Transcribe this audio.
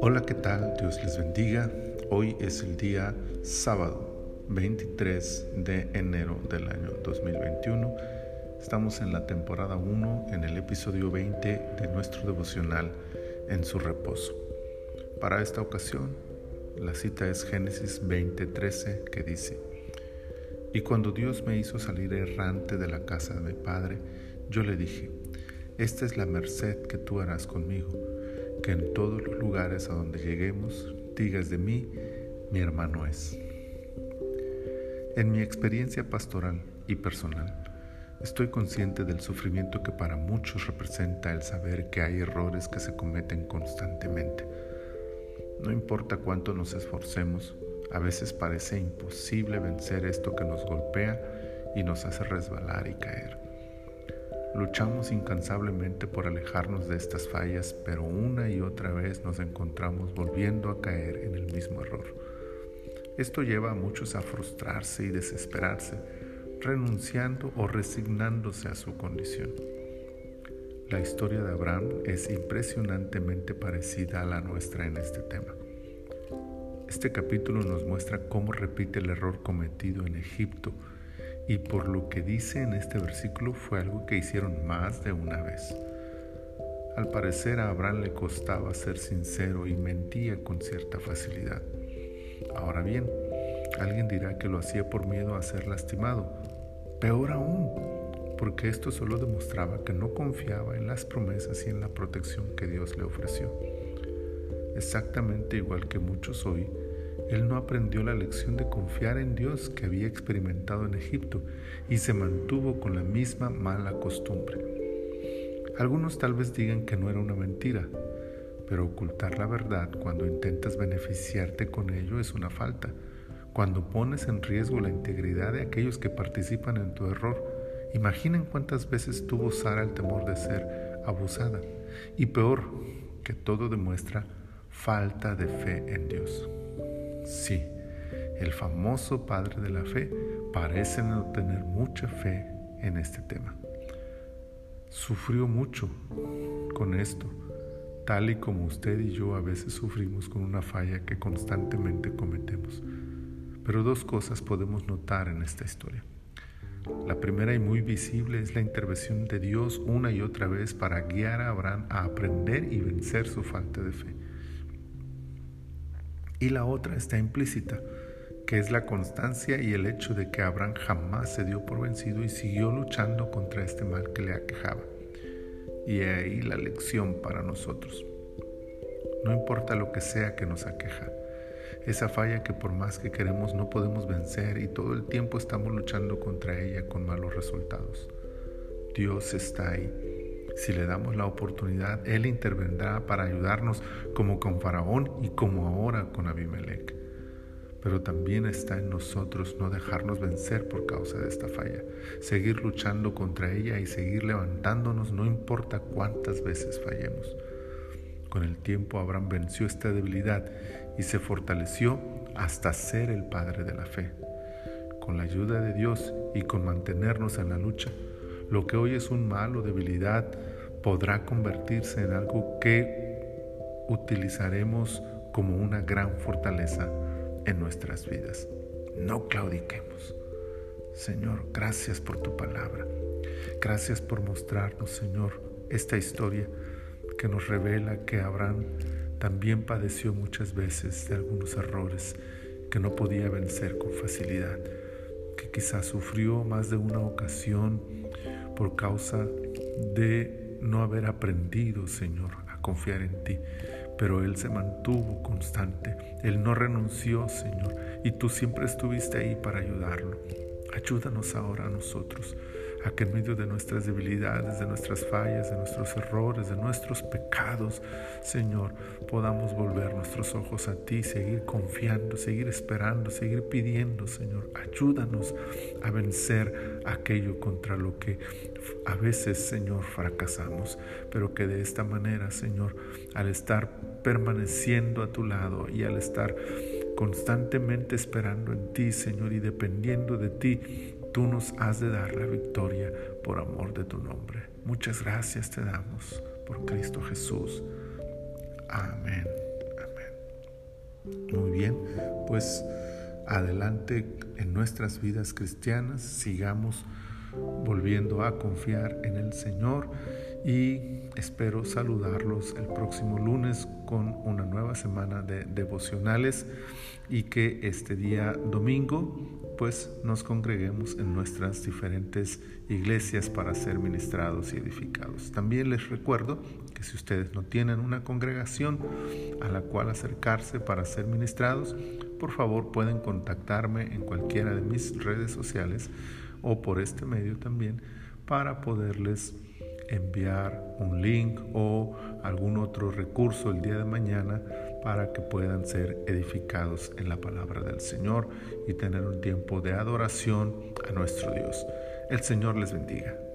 Hola, ¿qué tal? Dios les bendiga. Hoy es el día sábado 23 de enero del año 2021. Estamos en la temporada 1, en el episodio 20 de nuestro devocional en su reposo. Para esta ocasión, la cita es Génesis 20:13 que dice, Y cuando Dios me hizo salir errante de la casa de mi padre, yo le dije, Esta es la merced que tú harás conmigo, que en todos los lugares a donde lleguemos digas de mí, mi hermano es. En mi experiencia pastoral y personal, estoy consciente del sufrimiento que para muchos representa el saber que hay errores que se cometen constantemente no importa cuánto nos esforcemos, a veces parece imposible vencer esto que nos golpea y nos hace resbalar y caer. Luchamos incansablemente por alejarnos de estas fallas, pero una y otra vez nos encontramos volviendo a caer en el mismo error. Esto lleva a muchos a frustrarse y desesperarse, renunciando o resignándose a su condición. La historia de Abraham es impresionantemente parecida a la nuestra en este tema. Este capítulo nos muestra cómo repite el error cometido en Egipto y por lo que dice en este versículo fue algo que hicieron más de una vez. Al parecer a Abraham le costaba ser sincero y mentía con cierta facilidad. Ahora bien, alguien dirá que lo hacía por miedo a ser lastimado. Peor aún, porque esto solo demostraba que no confiaba en las promesas y en la protección que Dios le ofreció. Exactamente igual que muchos hoy, él no aprendió la lección de confiar en Dios que había experimentado en Egipto y se mantuvo con la misma mala costumbre. Algunos tal vez digan que no era una mentira, pero ocultar la verdad cuando intentas beneficiarte con ello es una falta. Cuando pones en riesgo la integridad de aquellos que participan en tu error, Imaginen cuántas veces tuvo Sara el temor de ser abusada. Y peor, que todo demuestra falta de fe en Dios. Sí, el famoso padre de la fe parece no tener mucha fe en este tema. Sufrió mucho con esto, tal y como usted y yo a veces sufrimos con una falla que constantemente cometemos. Pero dos cosas podemos notar en esta historia. La primera y muy visible es la intervención de Dios una y otra vez para guiar a Abraham a aprender y vencer su falta de fe. Y la otra está implícita, que es la constancia y el hecho de que Abraham jamás se dio por vencido y siguió luchando contra este mal que le aquejaba. Y ahí la lección para nosotros. No importa lo que sea que nos aqueja, esa falla que por más que queremos no podemos vencer y todo el tiempo estamos luchando contra ella con malos resultados. Dios está ahí. Si le damos la oportunidad, Él intervendrá para ayudarnos como con Faraón y como ahora con Abimelech. Pero también está en nosotros no dejarnos vencer por causa de esta falla, seguir luchando contra ella y seguir levantándonos no importa cuántas veces fallemos. Con el tiempo Abraham venció esta debilidad y se fortaleció hasta ser el Padre de la fe. Con la ayuda de Dios y con mantenernos en la lucha, lo que hoy es un mal o debilidad podrá convertirse en algo que utilizaremos como una gran fortaleza en nuestras vidas. No claudiquemos. Señor, gracias por tu palabra. Gracias por mostrarnos, Señor, esta historia que nos revela que Abraham también padeció muchas veces de algunos errores que no podía vencer con facilidad, que quizás sufrió más de una ocasión por causa de no haber aprendido, Señor, a confiar en ti. Pero Él se mantuvo constante, Él no renunció, Señor, y tú siempre estuviste ahí para ayudarlo. Ayúdanos ahora a nosotros a que en medio de nuestras debilidades, de nuestras fallas, de nuestros errores, de nuestros pecados, Señor, podamos volver nuestros ojos a ti, seguir confiando, seguir esperando, seguir pidiendo, Señor. Ayúdanos a vencer aquello contra lo que a veces, Señor, fracasamos, pero que de esta manera, Señor, al estar permaneciendo a tu lado y al estar constantemente esperando en ti, Señor, y dependiendo de ti, tú nos has de dar la victoria por amor de tu nombre. Muchas gracias te damos por Cristo Jesús. Amén. Amén. Muy bien, pues adelante en nuestras vidas cristianas, sigamos volviendo a confiar en el Señor y espero saludarlos el próximo lunes con una nueva semana de devocionales y que este día domingo pues nos congreguemos en nuestras diferentes iglesias para ser ministrados y edificados. También les recuerdo que si ustedes no tienen una congregación a la cual acercarse para ser ministrados, por favor pueden contactarme en cualquiera de mis redes sociales o por este medio también para poderles enviar un link o algún otro recurso el día de mañana para que puedan ser edificados en la palabra del Señor y tener un tiempo de adoración a nuestro Dios. El Señor les bendiga.